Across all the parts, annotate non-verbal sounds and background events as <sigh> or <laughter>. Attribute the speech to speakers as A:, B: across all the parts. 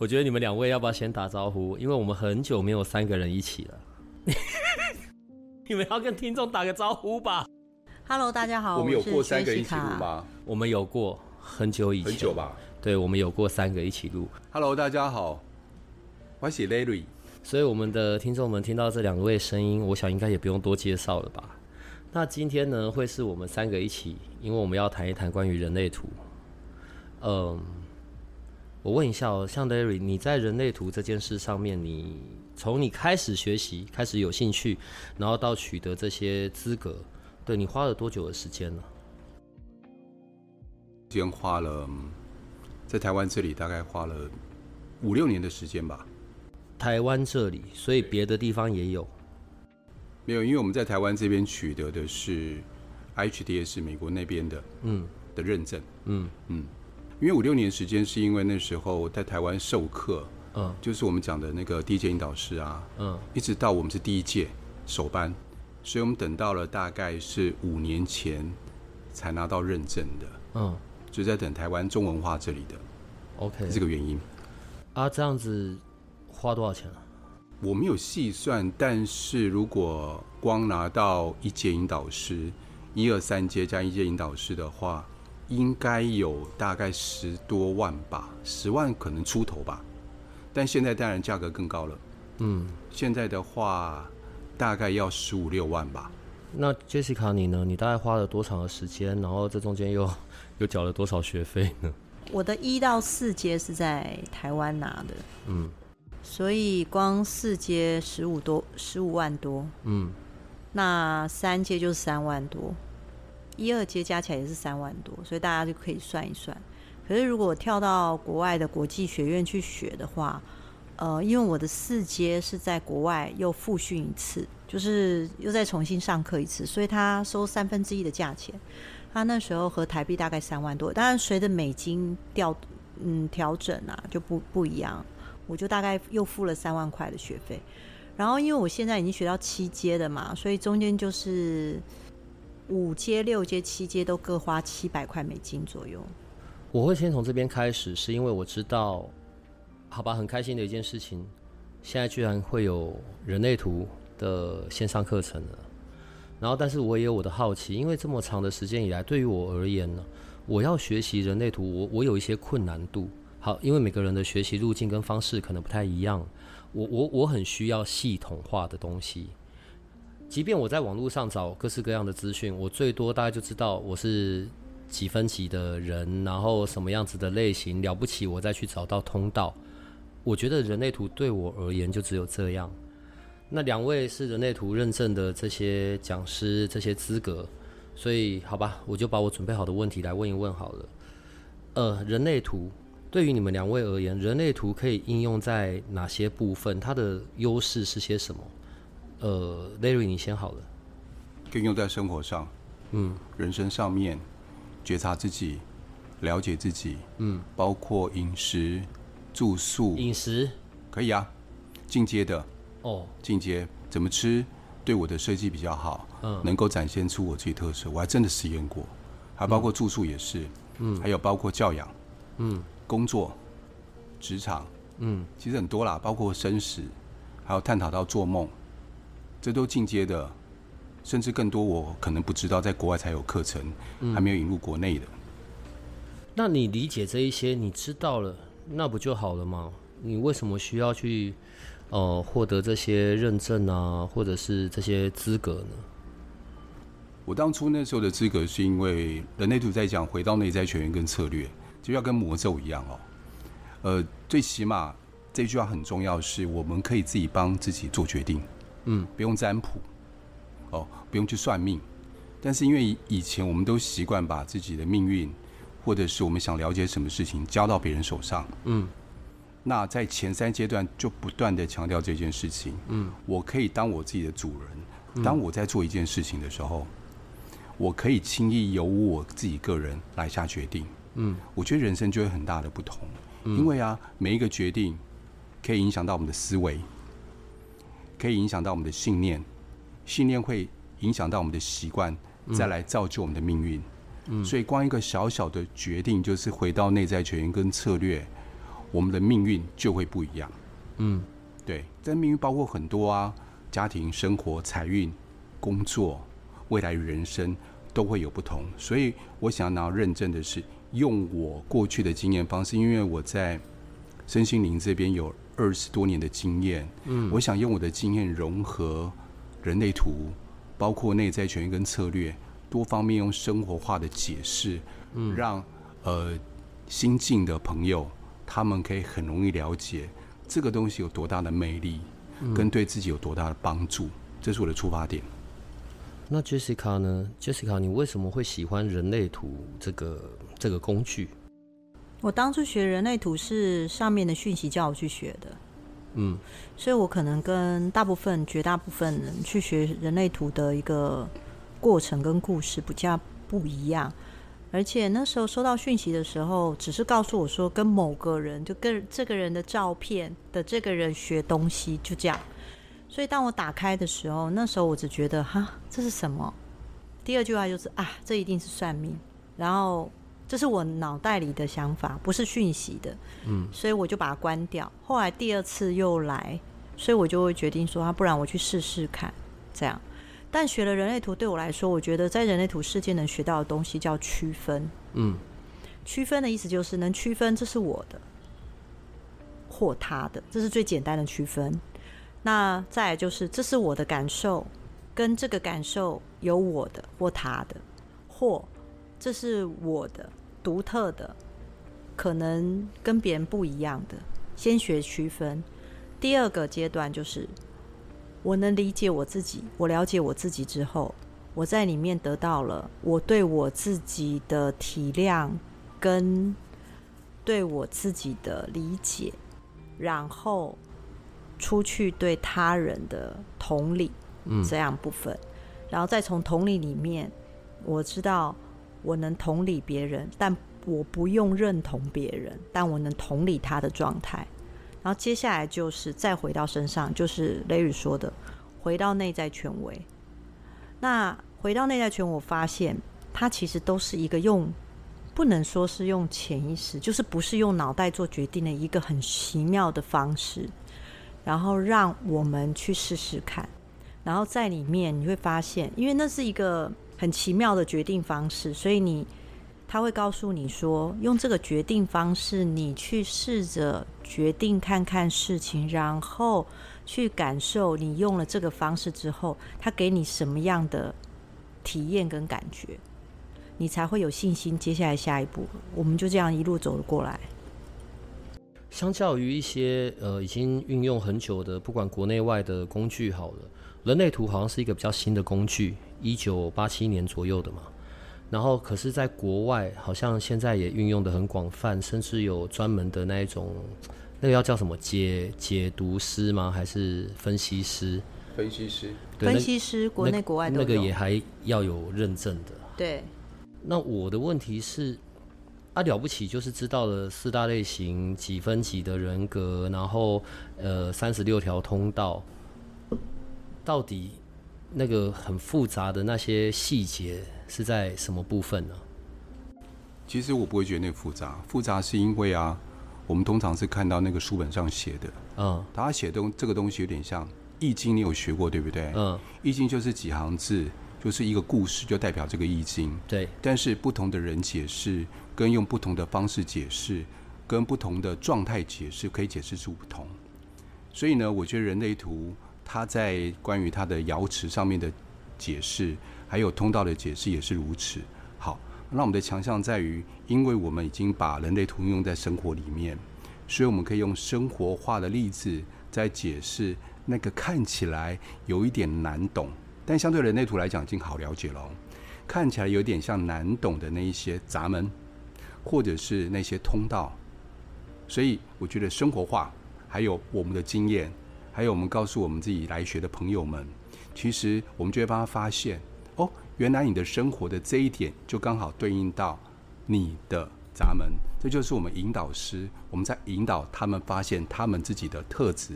A: 我觉得你们两位要不要先打招呼？因为我们很久没有三个人一起了。<laughs> 你们要跟听众打个招呼吧。
B: Hello，大家好。
C: 我们有过三个一起录吗？
A: 我们有过，很久以前。
C: 很久吧？
A: 对，我们有过三个一起录。
C: Hello，大家好。我是 Larry。
A: 所以我们的听众们听到这两位声音，我想应该也不用多介绍了吧？那今天呢，会是我们三个一起，因为我们要谈一谈关于人类图。嗯。我问一下哦，像 Larry，你在人类图这件事上面，你从你开始学习、开始有兴趣，然后到取得这些资格，对，你花了多久的时间呢？
C: 间花了，在台湾这里大概花了五六年的时间吧。
A: 台湾这里，所以别的地方也有？
C: 没有，因为我们在台湾这边取得的是 IHDS 美国那边的，嗯，的认证，嗯嗯。因为五六年时间，是因为那时候在台湾授课，嗯，就是我们讲的那个第一届引导师啊，嗯，一直到我们是第一届首班，所以我们等到了大概是五年前才拿到认证的，嗯，就在等台湾中文化这里的，OK，这个原因。
A: 啊，这样子花多少钱啊？
C: 我没有细算，但是如果光拿到一届引导师，一二三阶加一届引导师的话。应该有大概十多万吧，十万可能出头吧，但现在当然价格更高了。嗯，现在的话大概要十五六万吧。
A: 那 Jessica 你呢？你大概花了多长的时间？然后这中间又 <laughs> 又缴了多少学费呢？
B: 我的一到四阶是在台湾拿的，嗯，所以光四阶十五多，十五万多，嗯，那三阶就是三万多。一二阶加起来也是三万多，所以大家就可以算一算。可是如果跳到国外的国际学院去学的话，呃，因为我的四阶是在国外又复训一次，就是又再重新上课一次，所以他收三分之一的价钱。他那时候和台币大概三万多，当然随着美金调嗯调整啊，就不不一样。我就大概又付了三万块的学费。然后因为我现在已经学到七阶的嘛，所以中间就是。五阶、六阶、七阶都各花七百块美金左右。
A: 我会先从这边开始，是因为我知道，好吧，很开心的一件事情，现在居然会有人类图的线上课程了。然后，但是我也有我的好奇，因为这么长的时间以来，对于我而言呢，我要学习人类图，我我有一些困难度。好，因为每个人的学习路径跟方式可能不太一样，我我我很需要系统化的东西。即便我在网络上找各式各样的资讯，我最多大概就知道我是几分级的人，然后什么样子的类型，了不起我再去找到通道。我觉得人类图对我而言就只有这样。那两位是人类图认证的这些讲师，这些资格，所以好吧，我就把我准备好的问题来问一问好了。呃，人类图对于你们两位而言，人类图可以应用在哪些部分？它的优势是些什么？呃，Larry，你先好了。
C: 可以用在生活上，嗯，人生上面，觉察自己，了解自己，嗯，包括饮食、住宿。
A: 饮食？
C: 可以啊，进阶的哦，进阶怎么吃对我的设计比较好，嗯，能够展现出我自己特色，我还真的实验过，还包括住宿也是，嗯，还有包括教养，嗯，工作、职场，嗯，其实很多啦，包括生死，还有探讨到做梦。这都进阶的，甚至更多我可能不知道，在国外才有课程，嗯、还没有引入国内的。
A: 那你理解这一些，你知道了，那不就好了吗？你为什么需要去呃获得这些认证啊，或者是这些资格呢？
C: 我当初那时候的资格，是因为人类图在讲回到内在全员跟策略，就要跟魔咒一样哦。呃，最起码这句话很重要，是我们可以自己帮自己做决定。嗯，不用占卜，哦，不用去算命，但是因为以前我们都习惯把自己的命运或者是我们想了解什么事情交到别人手上。嗯，那在前三阶段就不断的强调这件事情。嗯，我可以当我自己的主人。当我在做一件事情的时候，我可以轻易由我自己个人来下决定。嗯，我觉得人生就会很大的不同。因为啊，每一个决定可以影响到我们的思维，可以影响到我们的信念，信念会影响到我们的习惯，再来造就我们的命运。嗯，所以光一个小小的决定，就是回到内在权威跟策略，我们的命运就会不一样。嗯，对，这命运包括很多啊，家庭、生活、财运、工作、未来与人生都会有不同。所以我想要拿到认证的是。用我过去的经验方式，因为我在身心灵这边有二十多年的经验，嗯，我想用我的经验融合人类图，包括内在权益跟策略，多方面用生活化的解释，嗯，让呃新进的朋友他们可以很容易了解这个东西有多大的魅力，跟对自己有多大的帮助，这是我的出发点。
A: 那 Jessica 呢？Jessica，你为什么会喜欢人类图这个这个工具？
B: 我当初学人类图是上面的讯息叫我去学的，嗯，所以我可能跟大部分、绝大部分人去学人类图的一个过程跟故事比较不一样。而且那时候收到讯息的时候，只是告诉我说跟某个人，就跟这个人的照片的这个人学东西，就这样。所以当我打开的时候，那时候我只觉得哈，这是什么？第二句话就是啊，这一定是算命。然后这是我脑袋里的想法，不是讯息的。嗯，所以我就把它关掉。后来第二次又来，所以我就会决定说啊，不然我去试试看。这样，但学了人类图对我来说，我觉得在人类图世界能学到的东西叫区分。嗯，区分的意思就是能区分这是我的或他的，这是最简单的区分。那再来就是，这是我的感受，跟这个感受有我的或他的，或这是我的独特的，可能跟别人不一样的。先学区分。第二个阶段就是，我能理解我自己，我了解我自己之后，我在里面得到了我对我自己的体谅，跟对我自己的理解，然后。出去对他人的同理，嗯，这样部分，然后再从同理里面，我知道我能同理别人，但我不用认同别人，但我能同理他的状态。然后接下来就是再回到身上，就是雷雨说的，回到内在权威。那回到内在权，我发现它其实都是一个用，不能说是用潜意识，就是不是用脑袋做决定的一个很奇妙的方式。然后让我们去试试看，然后在里面你会发现，因为那是一个很奇妙的决定方式，所以你他会告诉你说，用这个决定方式，你去试着决定看看事情，然后去感受你用了这个方式之后，他给你什么样的体验跟感觉，你才会有信心接下来下一步。我们就这样一路走了过来。
A: 相较于一些呃已经运用很久的，不管国内外的工具好了，人类图好像是一个比较新的工具，一九八七年左右的嘛。然后可是，在国外好像现在也运用的很广泛，甚至有专门的那一种，那个要叫什么解解读师吗？还是分析师？
C: 分析师，
B: 对，分析师，国内国外都。
A: 那个也还要有认证的。
B: 对。
A: 那我的问题是。啊，了不起就是知道了四大类型几分几的人格，然后呃三十六条通道，到底那个很复杂的那些细节是在什么部分呢？
C: 其实我不会觉得那个复杂，复杂是因为啊，我们通常是看到那个书本上写的，嗯，他写的东这个东西有点像易经，你有学过对不对？嗯，易经就是几行字，就是一个故事，就代表这个易经。
A: 对，
C: 但是不同的人解释。跟用不同的方式解释，跟不同的状态解释，可以解释出不同。所以呢，我觉得人类图它在关于它的瑶池上面的解释，还有通道的解释也是如此。好，那我们的强项在于，因为我们已经把人类图用在生活里面，所以我们可以用生活化的例子在解释那个看起来有一点难懂，但相对人类图来讲已经好了解了，看起来有点像难懂的那一些闸门。或者是那些通道。所以我觉得生活化，还有我们的经验，还有我们告诉我们自己来学的朋友们，其实我们就会帮他发现，哦，原来你的生活的这一点就刚好对应到你的闸门。这就是我们引导师，我们在引导他们发现他们自己的特质，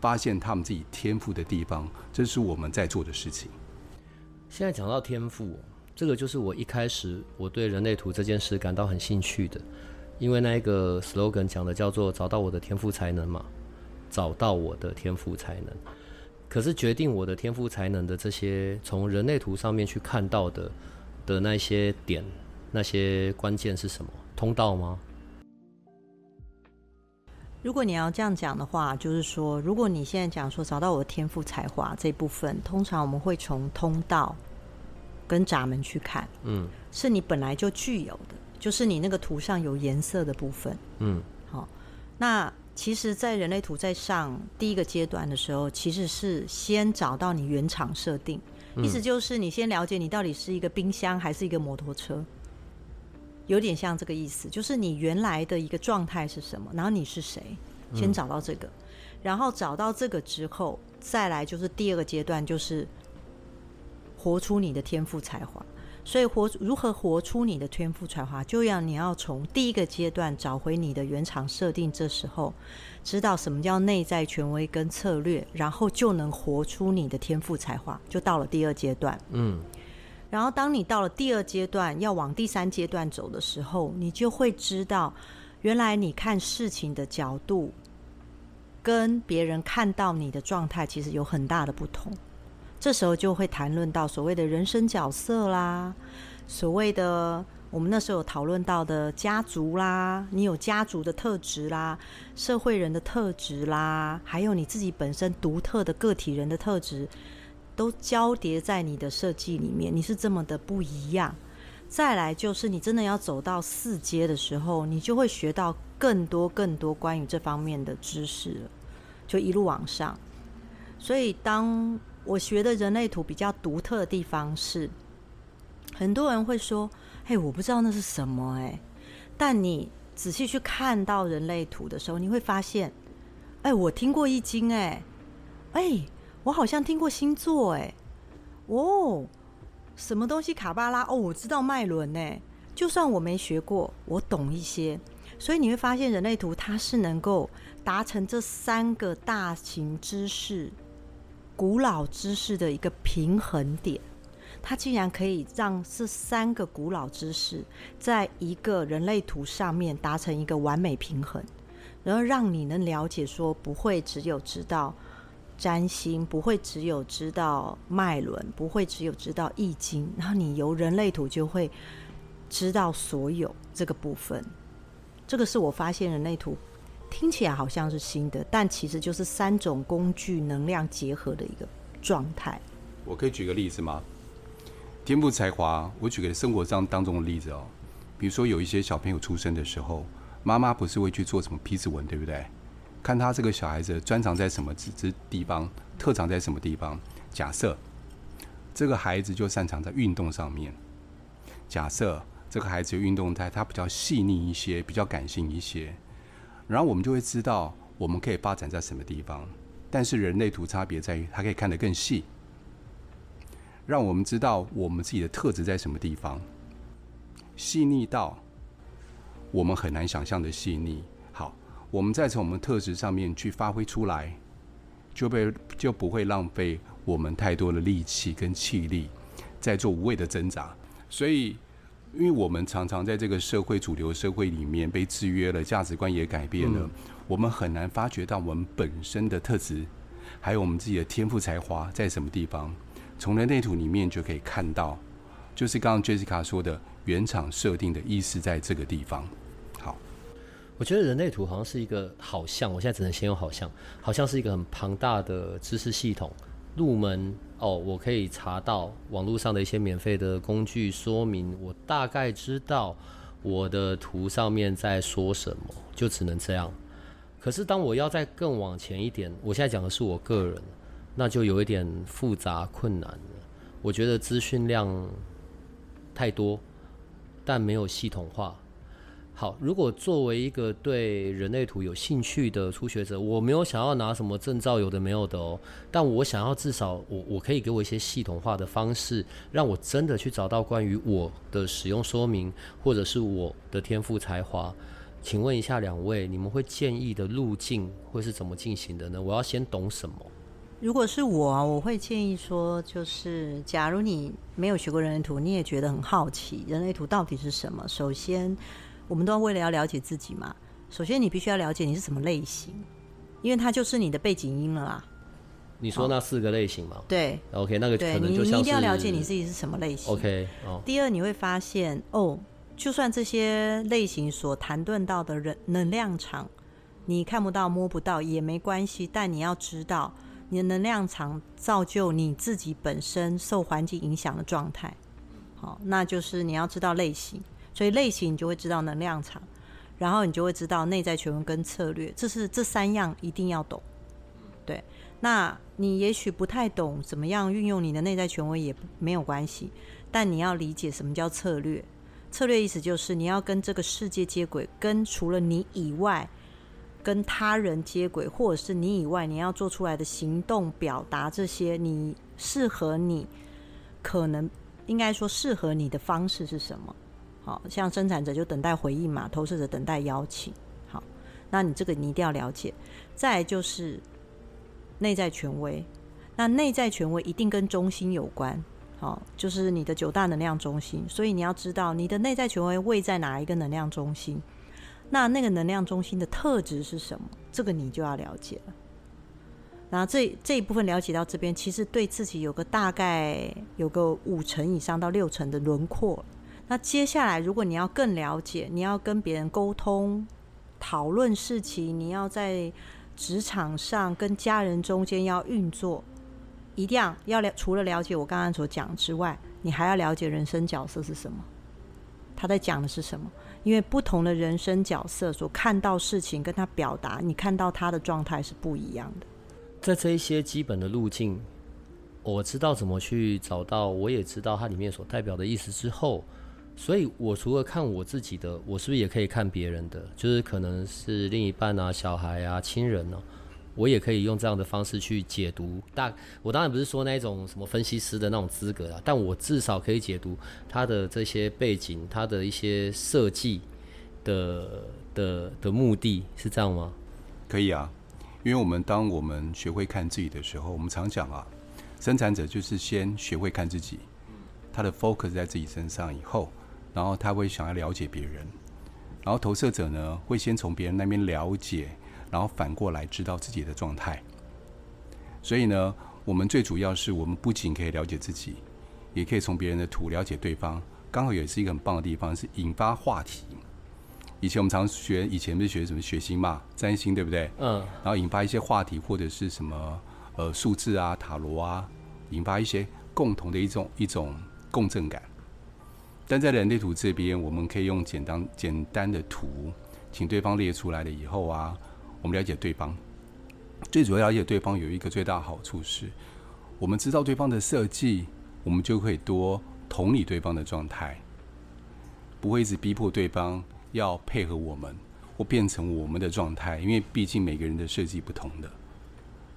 C: 发现他们自己天赋的地方。这是我们在做的事情。
A: 现在讲到天赋，这个就是我一开始我对人类图这件事感到很兴趣的。因为那一个 slogan 讲的叫做“找到我的天赋才能”嘛，找到我的天赋才能。可是决定我的天赋才能的这些从人类图上面去看到的的那些点，那些关键是什么？通道吗？
B: 如果你要这样讲的话，就是说，如果你现在讲说找到我的天赋才华这部分，通常我们会从通道跟闸门去看，嗯，是你本来就具有的。就是你那个图上有颜色的部分，嗯，好。那其实，在人类图在上第一个阶段的时候，其实是先找到你原厂设定，意思就是你先了解你到底是一个冰箱还是一个摩托车，有点像这个意思。就是你原来的一个状态是什么，然后你是谁，先找到这个，然后找到这个之后，再来就是第二个阶段，就是活出你的天赋才华。所以活如何活出你的天赋才华，就要你要从第一个阶段找回你的原厂设定，这时候知道什么叫内在权威跟策略，然后就能活出你的天赋才华，就到了第二阶段。嗯，然后当你到了第二阶段，要往第三阶段走的时候，你就会知道，原来你看事情的角度跟别人看到你的状态其实有很大的不同。这时候就会谈论到所谓的人生角色啦，所谓的我们那时候有讨论到的家族啦，你有家族的特质啦，社会人的特质啦，还有你自己本身独特的个体人的特质，都交叠在你的设计里面，你是这么的不一样。再来就是你真的要走到四阶的时候，你就会学到更多更多关于这方面的知识，就一路往上。所以当我学的人类图比较独特的地方是，很多人会说：“嘿，我不知道那是什么。”哎，但你仔细去看到人类图的时候，你会发现：“哎，我听过易经。”哎，哎，我好像听过星座。哎，哦，什么东西卡巴拉？哦，我知道脉轮。哎，就算我没学过，我懂一些。所以你会发现，人类图它是能够达成这三个大型知识。古老知识的一个平衡点，它竟然可以让这三个古老知识在一个人类图上面达成一个完美平衡，然后让你能了解说，不会只有知道占星，不会只有知道脉轮，不会只有知道易经，然后你由人类图就会知道所有这个部分。这个是我发现人类图。听起来好像是新的，但其实就是三种工具能量结合的一个状态。
C: 我可以举个例子吗？天赋才华，我举个生活上当中的例子哦。比如说有一些小朋友出生的时候，妈妈不是会去做什么批次纹，对不对？看他这个小孩子专长在什么之之地方，特长在什么地方。假设这个孩子就擅长在运动上面。假设这个孩子运动态，他比较细腻一些，比较感性一些。然后我们就会知道我们可以发展在什么地方，但是人类图差别在于它可以看得更细，让我们知道我们自己的特质在什么地方，细腻到我们很难想象的细腻。好，我们再从我们特质上面去发挥出来，就被就不会浪费我们太多的力气跟气力在做无谓的挣扎，所以。因为我们常常在这个社会主流社会里面被制约了，价值观也改变了，嗯、我们很难发掘到我们本身的特质，还有我们自己的天赋才华在什么地方。从人类图里面就可以看到，就是刚刚 Jessica 说的原厂设定的意思在这个地方。好，
A: 我觉得人类图好像是一个好像，我现在只能先用好像，好像是一个很庞大的知识系统。入门哦，我可以查到网络上的一些免费的工具说明，我大概知道我的图上面在说什么，就只能这样。可是当我要再更往前一点，我现在讲的是我个人，那就有一点复杂困难了。我觉得资讯量太多，但没有系统化。好，如果作为一个对人类图有兴趣的初学者，我没有想要拿什么证照，有的没有的哦。但我想要至少我我可以给我一些系统化的方式，让我真的去找到关于我的使用说明，或者是我的天赋才华。请问一下两位，你们会建议的路径会是怎么进行的呢？我要先懂什么？
B: 如果是我啊，我会建议说，就是假如你没有学过人类图，你也觉得很好奇，人类图到底是什么？首先。我们都要为了要了解自己嘛，首先你必须要了解你是什么类型，因为它就是你的背景音了啦。
A: 你说那四个类型吗？哦、
B: 对
A: ，OK，那个可能就像是
B: 你，你一定要了解你自己是什么类型。
A: OK，哦。
B: 第二，你会发现哦，就算这些类型所谈论到的人能量场，你看不到摸不到也没关系，但你要知道，你的能量场造就你自己本身受环境影响的状态。好，那就是你要知道类型。所以类型你就会知道能量场，然后你就会知道内在权威跟策略，这是这三样一定要懂。对，那你也许不太懂怎么样运用你的内在权威也没有关系，但你要理解什么叫策略。策略意思就是你要跟这个世界接轨，跟除了你以外，跟他人接轨，或者是你以外你要做出来的行动表达这些，你适合你，可能应该说适合你的方式是什么？好像生产者就等待回应嘛，投射者等待邀请。好，那你这个你一定要了解。再就是内在权威，那内在权威一定跟中心有关。好，就是你的九大能量中心，所以你要知道你的内在权威位在哪一个能量中心。那那个能量中心的特质是什么？这个你就要了解了。然后这这一部分了解到这边，其实对自己有个大概有个五成以上到六成的轮廓。那接下来，如果你要更了解，你要跟别人沟通、讨论事情，你要在职场上跟家人中间要运作，一定要要了。除了了解我刚刚所讲之外，你还要了解人生角色是什么，他在讲的是什么？因为不同的人生角色所看到事情，跟他表达，你看到他的状态是不一样的。
A: 在这一些基本的路径，我知道怎么去找到，我也知道它里面所代表的意思之后。所以，我除了看我自己的，我是不是也可以看别人的？就是可能是另一半啊、小孩啊、亲人呢、我也可以用这样的方式去解读。大，我当然不是说那种什么分析师的那种资格啊，但我至少可以解读他的这些背景，他的一些设计的的的目的是这样吗？
C: 可以啊，因为我们当我们学会看自己的时候，我们常讲啊，生产者就是先学会看自己，他的 focus 在自己身上以后。然后他会想要了解别人，然后投射者呢会先从别人那边了解，然后反过来知道自己的状态。所以呢，我们最主要是我们不仅可以了解自己，也可以从别人的图了解对方。刚好也是一个很棒的地方，是引发话题。以前我们常学，以前不是学什么血型嘛，占星对不对？嗯。然后引发一些话题，或者是什么呃数字啊、塔罗啊，引发一些共同的一种一种共振感。但在人类图这边，我们可以用简单简单的图，请对方列出来了以后啊，我们了解对方。最主要了解对方有一个最大的好处是，我们知道对方的设计，我们就可以多同理对方的状态，不会一直逼迫对方要配合我们或变成我们的状态，因为毕竟每个人的设计不同的。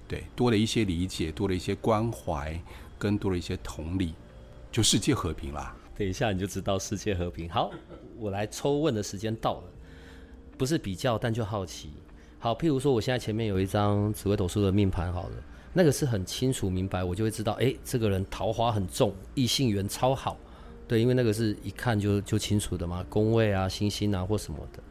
C: 对，多了一些理解，多了一些关怀，跟多了一些同理，就世界和平啦。
A: 等一下你就知道世界和平。好，我来抽问的时间到了，不是比较，但就好奇。好，譬如说我现在前面有一张紫微斗数的命盘，好了，那个是很清楚明白，我就会知道，哎、这个人桃花很重，异性缘超好。对，因为那个是一看就就清楚的嘛，宫位啊、星星啊或什么的。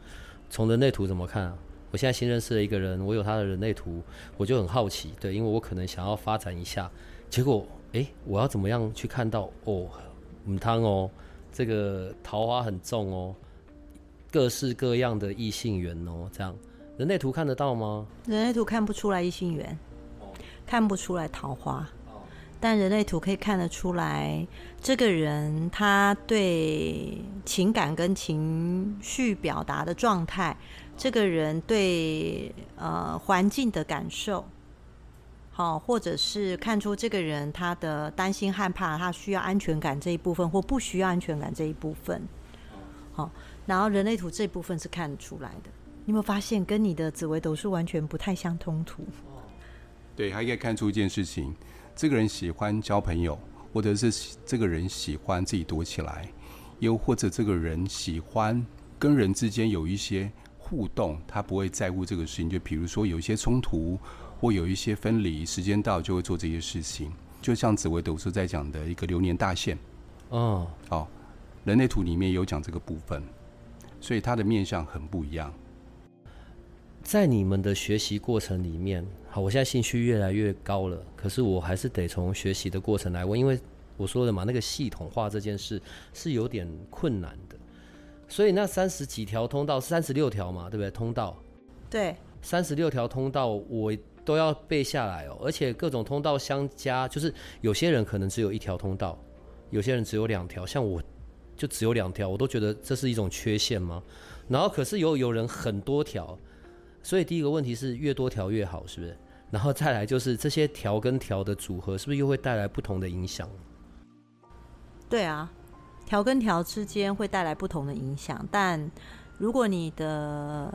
A: 从人类图怎么看啊？我现在新认识了一个人，我有他的人类图，我就很好奇。对，因为我可能想要发展一下，结果，哎、我要怎么样去看到？哦。母汤哦，这个桃花很重哦，各式各样的异性缘哦，这样人类图看得到吗？
B: 人类图看不出来异性缘，看不出来桃花，但人类图可以看得出来，这个人他对情感跟情绪表达的状态，这个人对呃环境的感受。好，或者是看出这个人他的担心、害怕，他需要安全感这一部分，或不需要安全感这一部分。好，然后人类图这部分是看得出来的。你有没有发现，跟你的紫微斗数完全不太相通途？<laughs>
C: 对，还可以看出一件事情：这个人喜欢交朋友，或者是这个人喜欢自己躲起来，又或者这个人喜欢跟人之间有一些互动，他不会在乎这个事情。就比如说有一些冲突，或有一些分离，时间到就会做这些事情。就像紫微斗数在讲的一个流年大限，
A: 哦，
C: 好，人类图里面有讲这个部分，所以它的面相很不一样。
A: 在你们的学习过程里面，好，我现在兴趣越来越高了，可是我还是得从学习的过程来问，因为我说的嘛，那个系统化这件事是有点困难的，所以那三十几条通道，三十六条嘛，对不对？通道，
B: 对，
A: 三十六条通道我都要背下来哦，而且各种通道相加，就是有些人可能只有一条通道，有些人只有两条，像我就只有两条，我都觉得这是一种缺陷吗？然后可是有有人很多条。所以第一个问题是越多条越好，是不是？然后再来就是这些条跟条的组合，是不是又会带来不同的影响？
B: 对啊，条跟条之间会带来不同的影响。但如果你的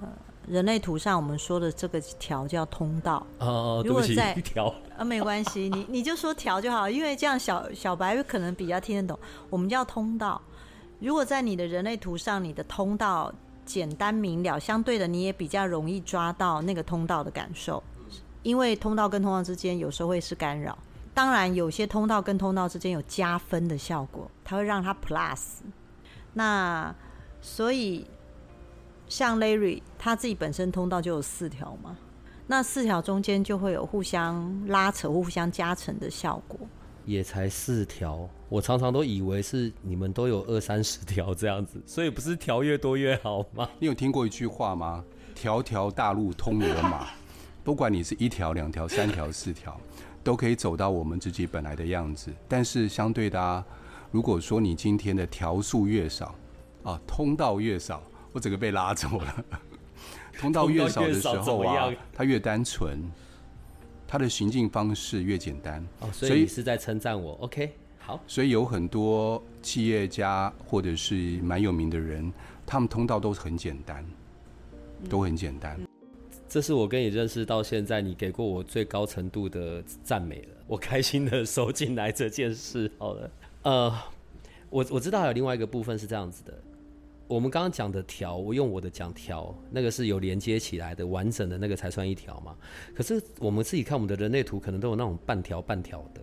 B: 人类图上我们说的这个条叫通道，
A: 哦，如果在 <laughs>
B: 啊，没关系，你你就说条就好，因为这样小小白可能比较听得懂。我们叫通道。如果在你的人类图上，你的通道。简单明了，相对的你也比较容易抓到那个通道的感受，因为通道跟通道之间有时候会是干扰。当然，有些通道跟通道之间有加分的效果，它会让它 plus。那所以像 Larry 他自己本身通道就有四条嘛，那四条中间就会有互相拉扯、互相加成的效果。
A: 也才四条，我常常都以为是你们都有二三十条这样子，所以不是条越多越好吗？
C: 你有听过一句话吗？条条大路通罗马，不管你是一条、两条、三条、四条，都可以走到我们自己本来的样子。但是相对的啊，如果说你今天的条数越少啊，通道越少，我整个被拉走了。通道越少的时候啊，它越单纯。他的行进方式越简单，
A: 哦，所以你是在称赞我？OK，好。
C: 所以有很多企业家或者是蛮有名的人，他们通道都是很简单，都很简单。<laughs>
A: 这是我跟你认识到现在，你给过我最高程度的赞美了。我开心的收进来这件事。好了，呃，我我知道还有另外一个部分是这样子的。我们刚刚讲的条，我用我的讲条，那个是有连接起来的，完整的那个才算一条嘛。可是我们自己看我们的人类图，可能都有那种半条半条的。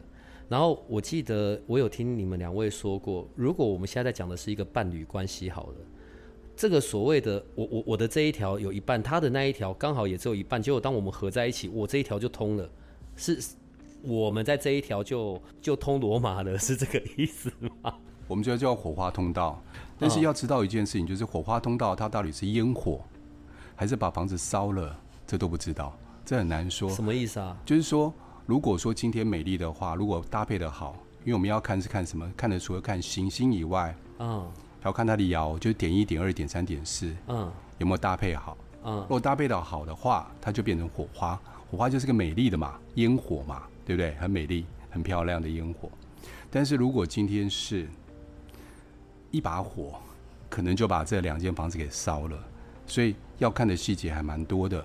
A: 然后我记得我有听你们两位说过，如果我们现在在讲的是一个伴侣关系，好了，这个所谓的我我我的这一条有一半，他的那一条刚好也只有一半，结果当我们合在一起，我这一条就通了，是我们在这一条就就通罗马了，是这个意思吗？
C: 我们就叫火花通道。但是要知道一件事情，就是火花通道它到底是烟火，还是把房子烧了，这都不知道，这很难说。
A: 什么意思啊？
C: 就是说，如果说今天美丽的话，如果搭配的好，因为我们要看是看什么？看的除了看行星以外，嗯，还要看它的爻，就是点一点二点三点四，嗯，有没有搭配好？嗯，如果搭配的好的话，它就变成火花，火花就是个美丽的嘛，烟火嘛，对不对？很美丽、很漂亮的烟火。但是如果今天是一把火，可能就把这两间房子给烧了，所以要看的细节还蛮多的，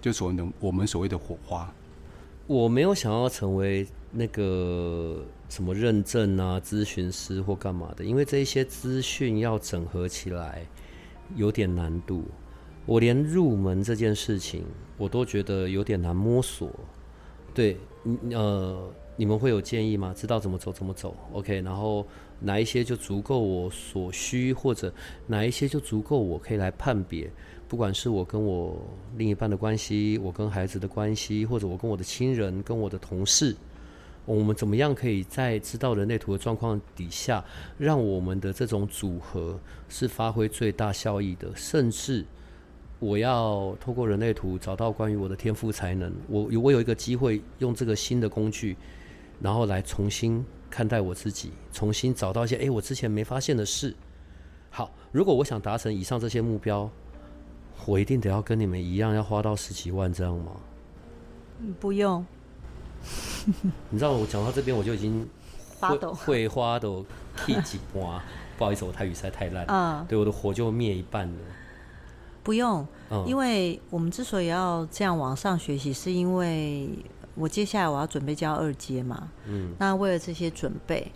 C: 就所谓的我们所谓的火花。
A: 我没有想要成为那个什么认证啊、咨询师或干嘛的，因为这一些资讯要整合起来有点难度。我连入门这件事情，我都觉得有点难摸索。对，呃。你们会有建议吗？知道怎么走怎么走，OK。然后哪一些就足够我所需，或者哪一些就足够我可以来判别，不管是我跟我另一半的关系，我跟孩子的关系，或者我跟我的亲人、跟我的同事，我们怎么样可以在知道人类图的状况底下，让我们的这种组合是发挥最大效益的，甚至。我要透过人类图找到关于我的天赋才能，我有我有一个机会用这个新的工具，然后来重新看待我自己，重新找到一些哎，我之前没发现的事。好，如果我想达成以上这些目标，我一定得要跟你们一样，要花到十几万这样吗？
B: 不用。<laughs>
A: 你知道我讲到这边，我就已经
B: 发抖，
A: 会花都 K 几波。不好意思，我台语实在太烂。
B: 嗯，
A: 对，我的火就灭一半了。
B: 不用，
A: 嗯，
B: 因为我们之所以要这样往上学习，是因为我接下来我要准备教二阶嘛。嗯，那为了这些准备，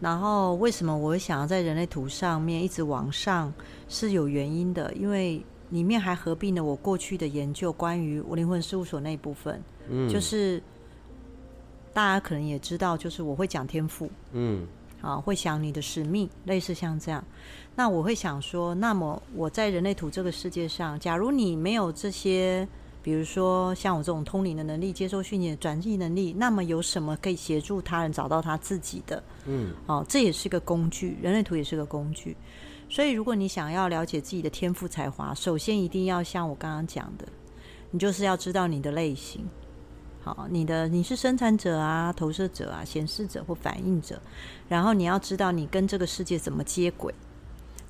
B: 然后为什么我会想要在人类图上面一直往上，是有原因的，因为里面还合并了我过去的研究，关于我灵魂事务所那一部分。嗯，就是大家可能也知道，就是我会讲天赋。嗯。啊，会想你的使命，类似像这样。那我会想说，那么我在人类图这个世界上，假如你没有这些，比如说像我这种通灵的能力、接受训练的转译能力，那么有什么可以协助他人找到他自己的？嗯，哦，这也是个工具，人类图也是个工具。所以，如果你想要了解自己的天赋才华，首先一定要像我刚刚讲的，你就是要知道你的类型。好，你的你是生产者啊，投射者啊，显示者或反应者，然后你要知道你跟这个世界怎么接轨。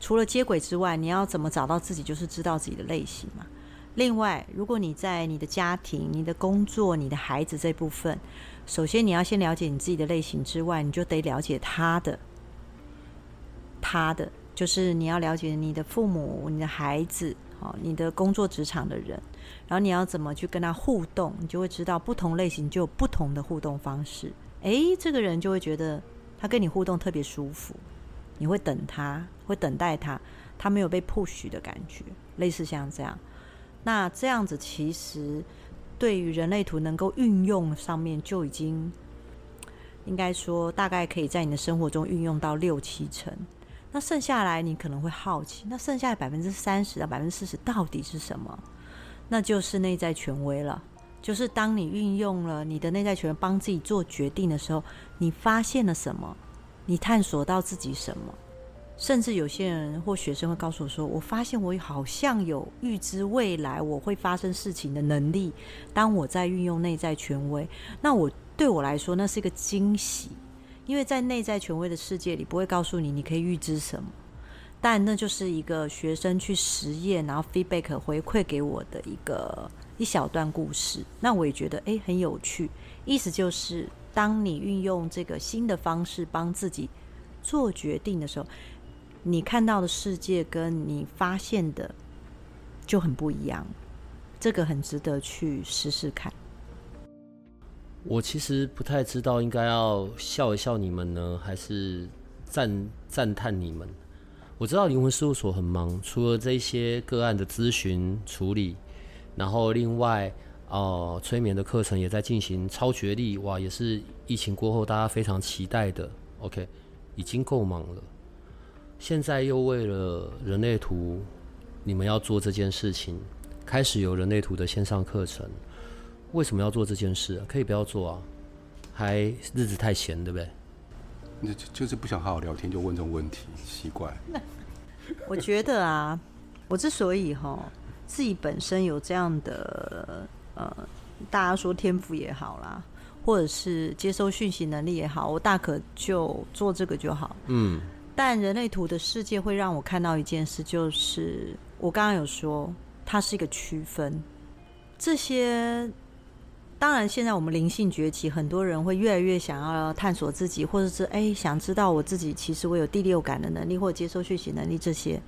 B: 除了接轨之外，你要怎么找到自己，就是知道自己的类型嘛。另外，如果你在你的家庭、你的工作、你的孩子这部分，首先你要先了解你自己的类型之外，你就得了解他的，他的就是你要了解你的父母、你的孩子，好，你的工作职场的人。然后你要怎么去跟他互动，你就会知道不同类型就有不同的互动方式。诶，这个人就会觉得他跟你互动特别舒服，你会等他，会等待他，他没有被 push 的感觉，类似像这样。那这样子其实对于人类图能够运用上面就已经应该说大概可以在你的生活中运用到六七成。那剩下来你可能会好奇，那剩下的百分之三十到百分之四十到底是什么？那就是内在权威了，就是当你运用了你的内在权威帮自己做决定的时候，你发现了什么？你探索到自己什么？甚至有些人或学生会告诉我说：“我发现我好像有预知未来我会发生事情的能力。”当我在运用内在权威，那我对我来说那是一个惊喜，因为在内在权威的世界里不会告诉你你可以预知什么。但那就是一个学生去实验，然后 feedback 回馈给我的一个一小段故事。那我也觉得诶很有趣。意思就是，当你运用这个新的方式帮自己做决定的时候，你看到的世界跟你发现的就很不一样。这个很值得去试试看。
A: 我其实不太知道应该要笑一笑你们呢，还是赞赞叹你们。我知道灵魂事务所很忙，除了这些个案的咨询处理，然后另外哦、呃，催眠的课程也在进行。超觉力哇，也是疫情过后大家非常期待的。OK，已经够忙了，现在又为了人类图，你们要做这件事情，开始有人类图的线上课程。为什么要做这件事？可以不要做啊，还日子太闲，对不对？
C: 就就是不想好好聊天，就问这种问题，奇怪。
B: 我觉得啊，我之所以哈自己本身有这样的呃，大家说天赋也好啦，或者是接收讯息能力也好，我大可就做这个就好。嗯。但人类图的世界会让我看到一件事，就是我刚刚有说，它是一个区分这些。当然，现在我们灵性崛起，很多人会越来越想要探索自己，或者是哎，想知道我自己其实我有第六感的能力，或接收讯息能力这些。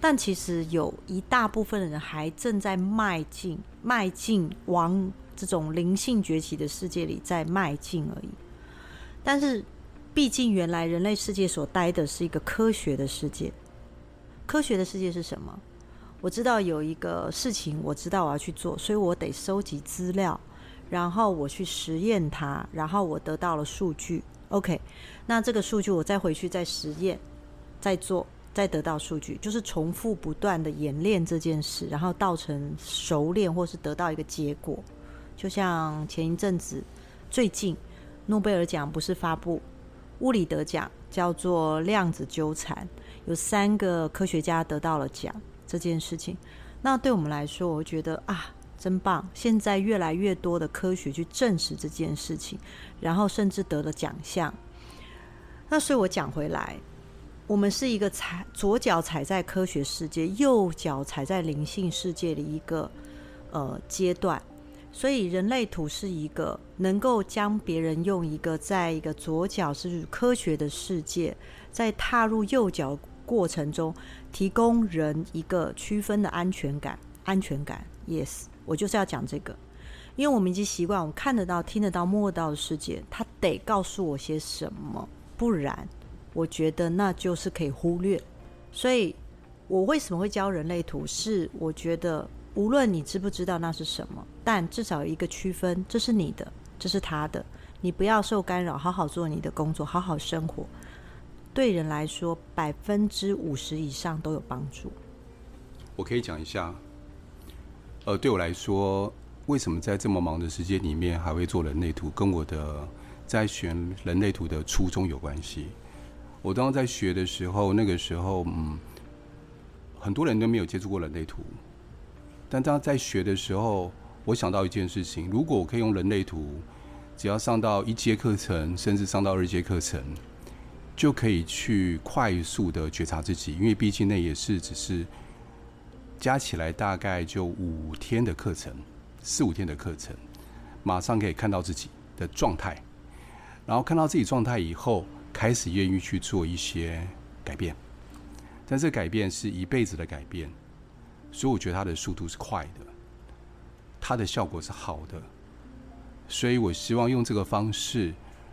B: 但其实有一大部分的人还正在迈进，迈进往这种灵性崛起的世界里在迈进而已。但是，毕竟原来人类世界所待的是一个科学的世界。科学的世界是什么？我知道有一个事情，我知道我要去做，所以我得收集资料。然后我去实验它，然后我得到了数据。OK，那这个数据我再回去再实验，再做，再得到数据，就是重复不断的演练这件事，然后到成熟练或是得到一个结果。就像前一阵子，最近诺贝尔奖不是发布物理得奖，叫做量子纠缠，有三个科学家得到了奖这件事情。那对我们来说，我觉得啊。真棒！现在越来越多的科学去证实这件事情，然后甚至得了奖项。那所以我讲回来，我们是一个踩左脚踩在科学世界，右脚踩在灵性世界的一个呃阶段。所以人类图是一个能够将别人用一个在一个左脚是科学的世界，在踏入右脚过程中，提供人一个区分的安全感。安全感，yes，我就是要讲这个，因为我们已经习惯，我们看得到、听得到、摸得到的世界，它得告诉我些什么，不然我觉得那就是可以忽略。所以，我为什么会教人类图？是我觉得。无论你知不知道那是什么，但至少有一个区分，这是你的，这是他的，你不要受干扰，好好做你的工作，好好生活。对人来说，百分之五十以上都有帮助。
C: 我可以讲一下，呃，对我来说，为什么在这么忙的时间里面还会做人类图，跟我的在学人类图的初衷有关系。我当时在学的时候，那个时候，嗯，很多人都没有接触过人类图。但当在学的时候，我想到一件事情：如果我可以用人类图，只要上到一阶课程，甚至上到二阶课程，就可以去快速的觉察自己。因为毕竟那也是只是加起来大概就五天的课程，四五天的课程，马上可以看到自己的状态，然后看到自己状态以后，开始愿意去做一些改变。但这改变是一辈子的改变。所以我觉得它的速度是快的，它的效果是好的，所以我希望用这个方式，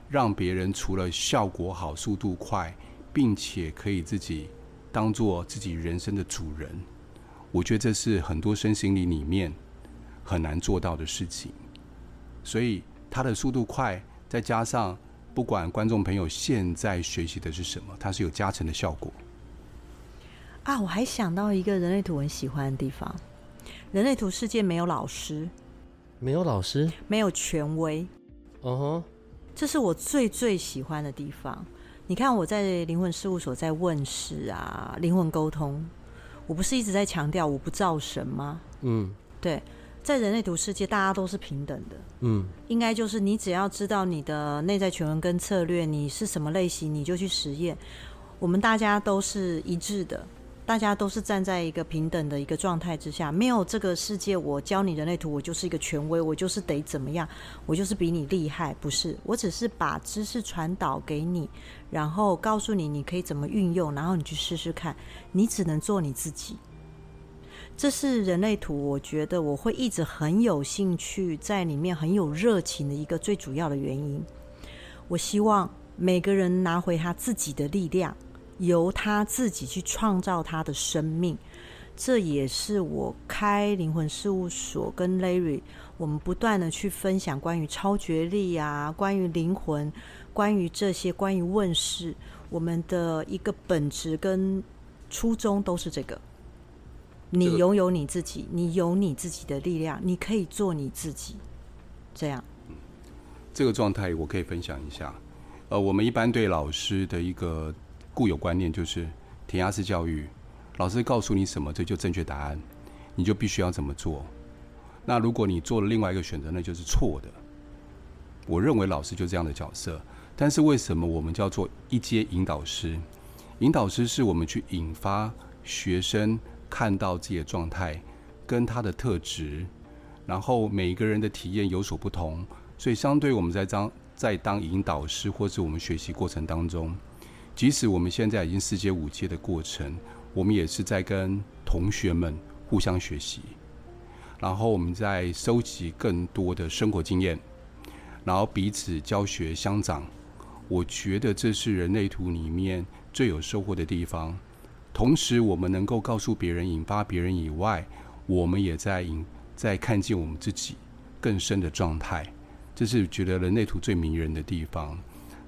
C: 让别人除了效果好、速度快，并且可以自己当做自己人生的主人。我觉得这是很多身心灵里面很难做到的事情。所以它的速度快，再加上不管观众朋友现在学习的是什么，它是有加成的效果。
B: 啊，我还想到一个人类图很喜欢的地方，人类图世界没有老师，
A: 没有老师，
B: 没有权威，
A: 嗯哼，
B: 这是我最最喜欢的地方。你看我在灵魂事务所在问事啊，灵魂沟通，我不是一直在强调我不造神吗？
A: 嗯，
B: 对，在人类图世界大家都是平等的，
A: 嗯，
B: 应该就是你只要知道你的内在权威跟策略，你是什么类型，你就去实验，我们大家都是一致的。大家都是站在一个平等的一个状态之下，没有这个世界，我教你人类图，我就是一个权威，我就是得怎么样，我就是比你厉害，不是，我只是把知识传导给你，然后告诉你你可以怎么运用，然后你去试试看，你只能做你自己。这是人类图，我觉得我会一直很有兴趣，在里面很有热情的一个最主要的原因。我希望每个人拿回他自己的力量。由他自己去创造他的生命，这也是我开灵魂事务所跟 Larry，我们不断的去分享关于超觉力啊，关于灵魂，关于这些，关于问世，我们的一个本质跟初衷都是这个。你拥有你自己，你有你自己的力量，你可以做你自己。这样，
C: 这个状态我可以分享一下。呃，我们一般对老师的一个。固有观念就是填鸭式教育，老师告诉你什么，这就正确答案，你就必须要怎么做。那如果你做了另外一个选择，那就是错的。我认为老师就这样的角色，但是为什么我们叫做一阶引导师？引导师是我们去引发学生看到自己的状态跟他的特质，然后每一个人的体验有所不同，所以相对我们在当在当引导师或是我们学习过程当中。即使我们现在已经四阶五阶的过程，我们也是在跟同学们互相学习，然后我们在收集更多的生活经验，然后彼此教学相长。我觉得这是人类图里面最有收获的地方。同时，我们能够告诉别人、引发别人以外，我们也在引在看见我们自己更深的状态。这是觉得人类图最迷人的地方。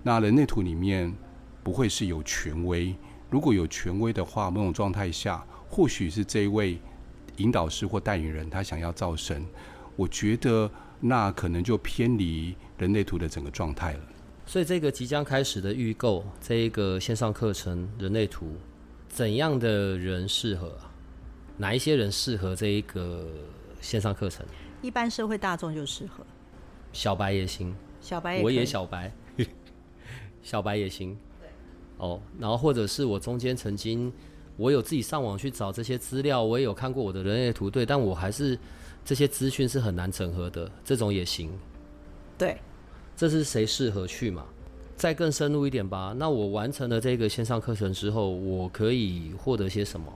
C: 那人类图里面。不会是有权威。如果有权威的话，某种状态下，或许是这一位引导师或带领人，他想要造神。我觉得那可能就偏离人类图的整个状态了。
A: 所以，这个即将开始的预购，这一个线上课程人类图，怎样的人适合？哪一些人适合这一个线上课程？
B: 一般社会大众就适合，
A: 小白也行，
B: 小白也
A: 我也小白，小白也行。哦，然后或者是我中间曾经我有自己上网去找这些资料，我也有看过我的人类图，对，但我还是这些资讯是很难整合的，这种也行。
B: 对，
A: 这是谁适合去嘛？再更深入一点吧。那我完成了这个线上课程之后，我可以获得些什么？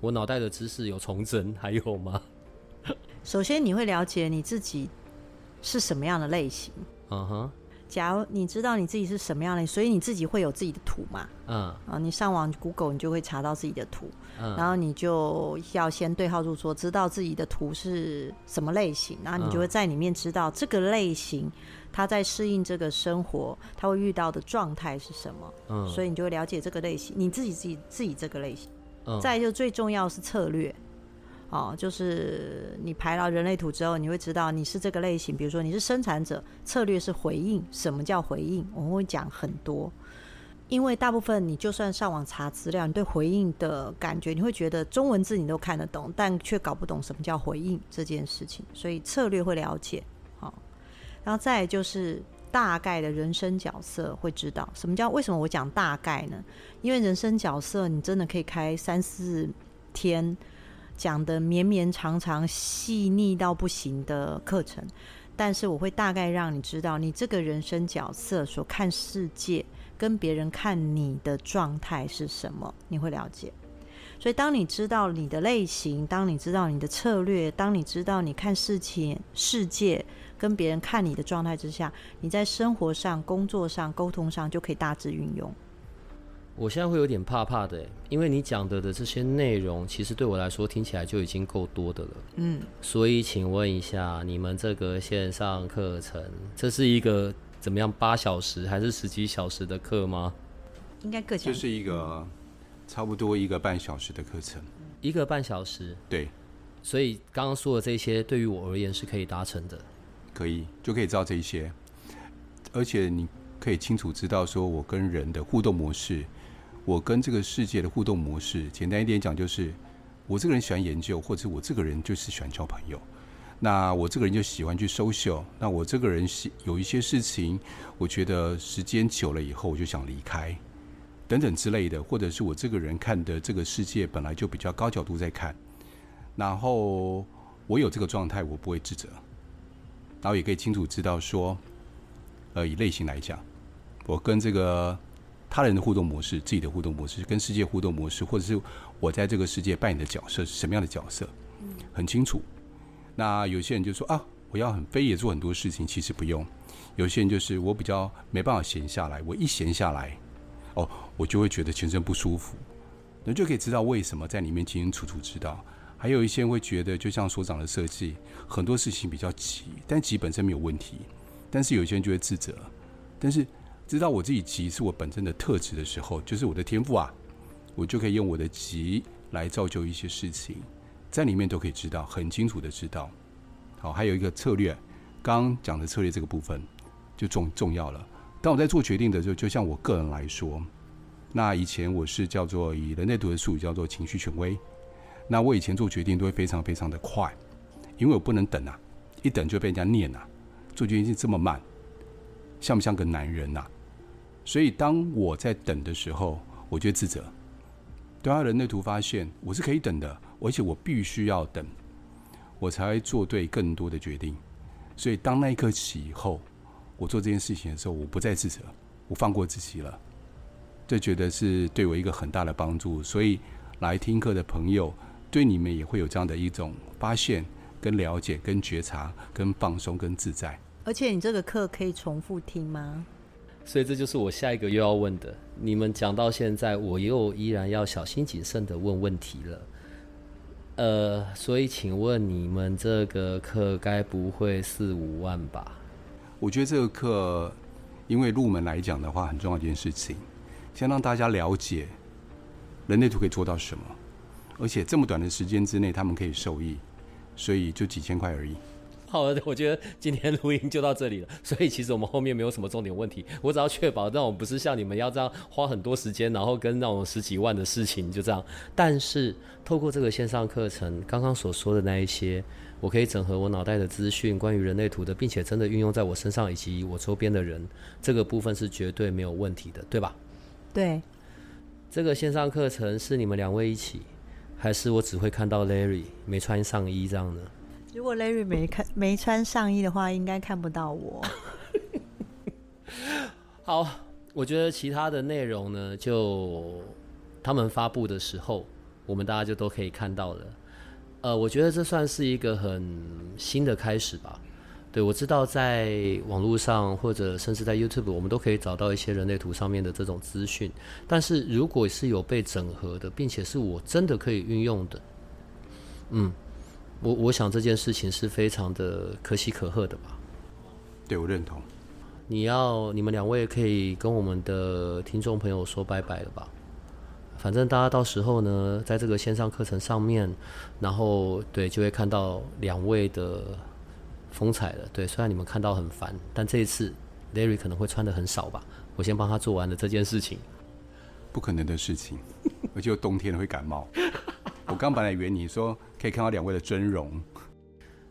A: 我脑袋的知识有重整，还有吗？
B: 首先，你会了解你自己是什么样的类型。
A: 嗯哼。
B: 假如你知道你自己是什么样的，所以你自己会有自己的图嘛？
A: 嗯。
B: 啊，你上网 Google，你就会查到自己的图。
A: 嗯。
B: 然后你就要先对号入座，知道自己的图是什么类型，然后你就会在里面知道这个类型，他在适应这个生活，他会遇到的状态是什么。
A: 嗯。
B: 所以你就会了解这个类型，你自己自己自己这个类型。
A: 嗯。
B: 再就最重要是策略。哦，就是你排了人类图之后，你会知道你是这个类型。比如说你是生产者，策略是回应。什么叫回应？我们会讲很多，因为大部分你就算上网查资料，你对回应的感觉，你会觉得中文字你都看得懂，但却搞不懂什么叫回应这件事情。所以策略会了解，好，然后再就是大概的人生角色会知道什么叫为什么我讲大概呢？因为人生角色你真的可以开三四天。讲的绵绵长长、细腻到不行的课程，但是我会大概让你知道，你这个人生角色所看世界跟别人看你的状态是什么，你会了解。所以，当你知道你的类型，当你知道你的策略，当你知道你看事情、世界跟别人看你的状态之下，你在生活上、工作上、沟通上就可以大致运用。
A: 我现在会有点怕怕的，因为你讲的的这些内容，其实对我来说听起来就已经够多的了。
B: 嗯，
A: 所以请问一下，你们这个线上课程，这是一个怎么样八小时还是十几小时的课吗？
B: 应该各讲。
C: 就是一个差不多一个半小时的课程。
A: 一个半小时。
C: 对。
A: 所以刚刚说的这些，对于我而言是可以达成的。
C: 可以，就可以知道这一些，而且你可以清楚知道，说我跟人的互动模式。我跟这个世界的互动模式，简单一点讲，就是我这个人喜欢研究，或者我这个人就是喜欢交朋友。那我这个人就喜欢去收秀。那我这个人是有一些事情，我觉得时间久了以后，我就想离开，等等之类的。或者是我这个人看的这个世界本来就比较高角度在看，然后我有这个状态，我不会自责，然后也可以清楚知道说，呃，以类型来讲，我跟这个。他人的互动模式，自己的互动模式，跟世界互动模式，或者是我在这个世界扮演的角色是什么样的角色，很清楚。那有些人就说啊，我要很飞也做很多事情，其实不用。有些人就是我比较没办法闲下来，我一闲下来，哦，我就会觉得全身不舒服。那就可以知道为什么在里面清清楚楚知道。还有一些人会觉得，就像所长的设计，很多事情比较急，但急本身没有问题。但是有些人就会自责，但是。知道我自己急是我本身的特质的时候，就是我的天赋啊，我就可以用我的急来造就一些事情，在里面都可以知道，很清楚的知道。好，还有一个策略，刚刚讲的策略这个部分就重重要了。当我在做决定的时候，就像我个人来说，那以前我是叫做以人类图的术语叫做情绪权威，那我以前做决定都会非常非常的快，因为我不能等啊，一等就被人家念啊，做决定是这么慢，像不像个男人呐、啊？所以，当我在等的时候，我就自责。对啊，人类图发现我是可以等的，而且我必须要等，我才会做对更多的决定。所以，当那一刻起以后，我做这件事情的时候，我不再自责，我放过自己了。这觉得是对我一个很大的帮助。所以，来听课的朋友，对你们也会有这样的一种发现、跟了解、跟觉察、跟放松、跟自在。
B: 而且，你这个课可以重复听吗？
A: 所以这就是我下一个又要问的。你们讲到现在，我又依然要小心谨慎的问问题了。呃，所以请问你们这个课该不会四五万吧？
C: 我觉得这个课，因为入门来讲的话，很重要一件事情，先让大家了解人类图可以做到什么，而且这么短的时间之内，他们可以受益，所以就几千块而已。
A: 好的，<laughs> 我觉得今天录音就到这里了。所以其实我们后面没有什么重点问题，我只要确保让我不是像你们要这样花很多时间，然后跟那种十几万的事情就这样。但是透过这个线上课程，刚刚所说的那一些，我可以整合我脑袋的资讯，关于人类图的，并且真的运用在我身上以及我周边的人，这个部分是绝对没有问题的，对吧？
B: 对。
A: 这个线上课程是你们两位一起，还是我只会看到 Larry 没穿上衣这样呢？
B: 如果 Larry 没看没穿上衣的话，应该看不到我。<laughs>
A: 好，我觉得其他的内容呢，就他们发布的时候，我们大家就都可以看到了。呃，我觉得这算是一个很新的开始吧。对，我知道在网络上或者甚至在 YouTube，我们都可以找到一些人类图上面的这种资讯。但是如果是有被整合的，并且是我真的可以运用的，嗯，我我想这件事情是非常的可喜可贺的吧。
C: 对，我认同。
A: 你要你们两位可以跟我们的听众朋友说拜拜了吧？反正大家到时候呢，在这个线上课程上面，然后对就会看到两位的风采了。对，虽然你们看到很烦，但这一次 Larry 可能会穿的很少吧。我先帮他做完了这件事情。
C: 不可能的事情，而且冬天会感冒。我刚本来以为你说可以看到两位的真容。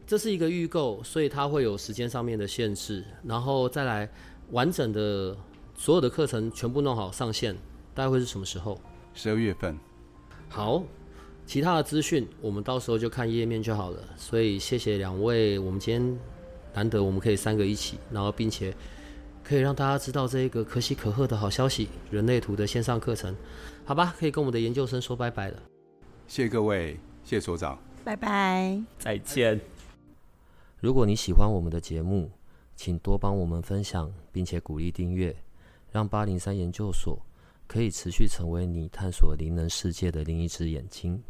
A: 这是一个预购，所以它会有时间上面的限制，然后再来完整的所有的课程全部弄好上线，大概会是什么时候？
C: 十二月份。
A: 好，其他的资讯我们到时候就看页面就好了。所以谢谢两位，我们今天难得我们可以三个一起，然后并且可以让大家知道这一个可喜可贺的好消息——人类图的线上课程，好吧？可以跟我们的研究生说拜拜了。
C: 谢谢各位，谢谢所长，
B: 拜拜，
A: 再见。如果你喜欢我们的节目，请多帮我们分享，并且鼓励订阅，让八零三研究所可以持续成为你探索灵能世界的另一只眼睛。